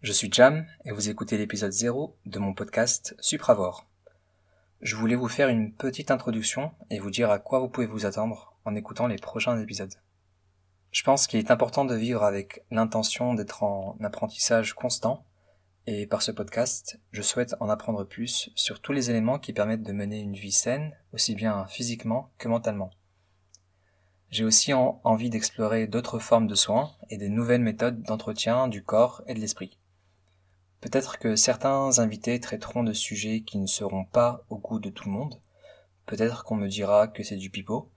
Je suis Jam et vous écoutez l'épisode 0 de mon podcast Supravore. Je voulais vous faire une petite introduction et vous dire à quoi vous pouvez vous attendre en écoutant les prochains épisodes. Je pense qu'il est important de vivre avec l'intention d'être en apprentissage constant et par ce podcast, je souhaite en apprendre plus sur tous les éléments qui permettent de mener une vie saine, aussi bien physiquement que mentalement. J'ai aussi envie d'explorer d'autres formes de soins et des nouvelles méthodes d'entretien du corps et de l'esprit. Peut-être que certains invités traiteront de sujets qui ne seront pas au goût de tout le monde. Peut-être qu'on me dira que c'est du pipeau,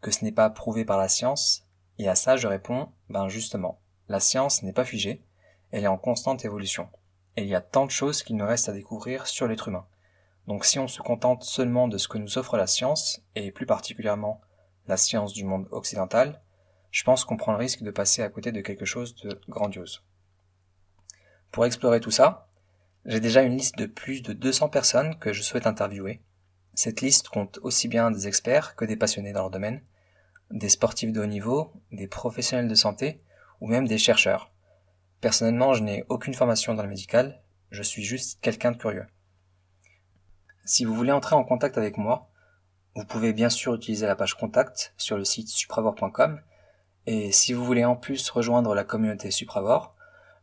que ce n'est pas prouvé par la science. Et à ça, je réponds, ben justement, la science n'est pas figée, elle est en constante évolution. Et il y a tant de choses qu'il nous reste à découvrir sur l'être humain. Donc si on se contente seulement de ce que nous offre la science, et plus particulièrement la science du monde occidental, je pense qu'on prend le risque de passer à côté de quelque chose de grandiose. Pour explorer tout ça, j'ai déjà une liste de plus de 200 personnes que je souhaite interviewer. Cette liste compte aussi bien des experts que des passionnés dans leur domaine, des sportifs de haut niveau, des professionnels de santé ou même des chercheurs. Personnellement, je n'ai aucune formation dans le médical, je suis juste quelqu'un de curieux. Si vous voulez entrer en contact avec moi, vous pouvez bien sûr utiliser la page contact sur le site supravor.com et si vous voulez en plus rejoindre la communauté Supravor,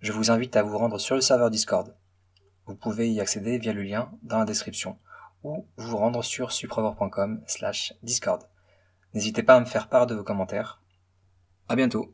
je vous invite à vous rendre sur le serveur Discord. Vous pouvez y accéder via le lien dans la description ou vous rendre sur supravor.com slash discord. N'hésitez pas à me faire part de vos commentaires. À bientôt.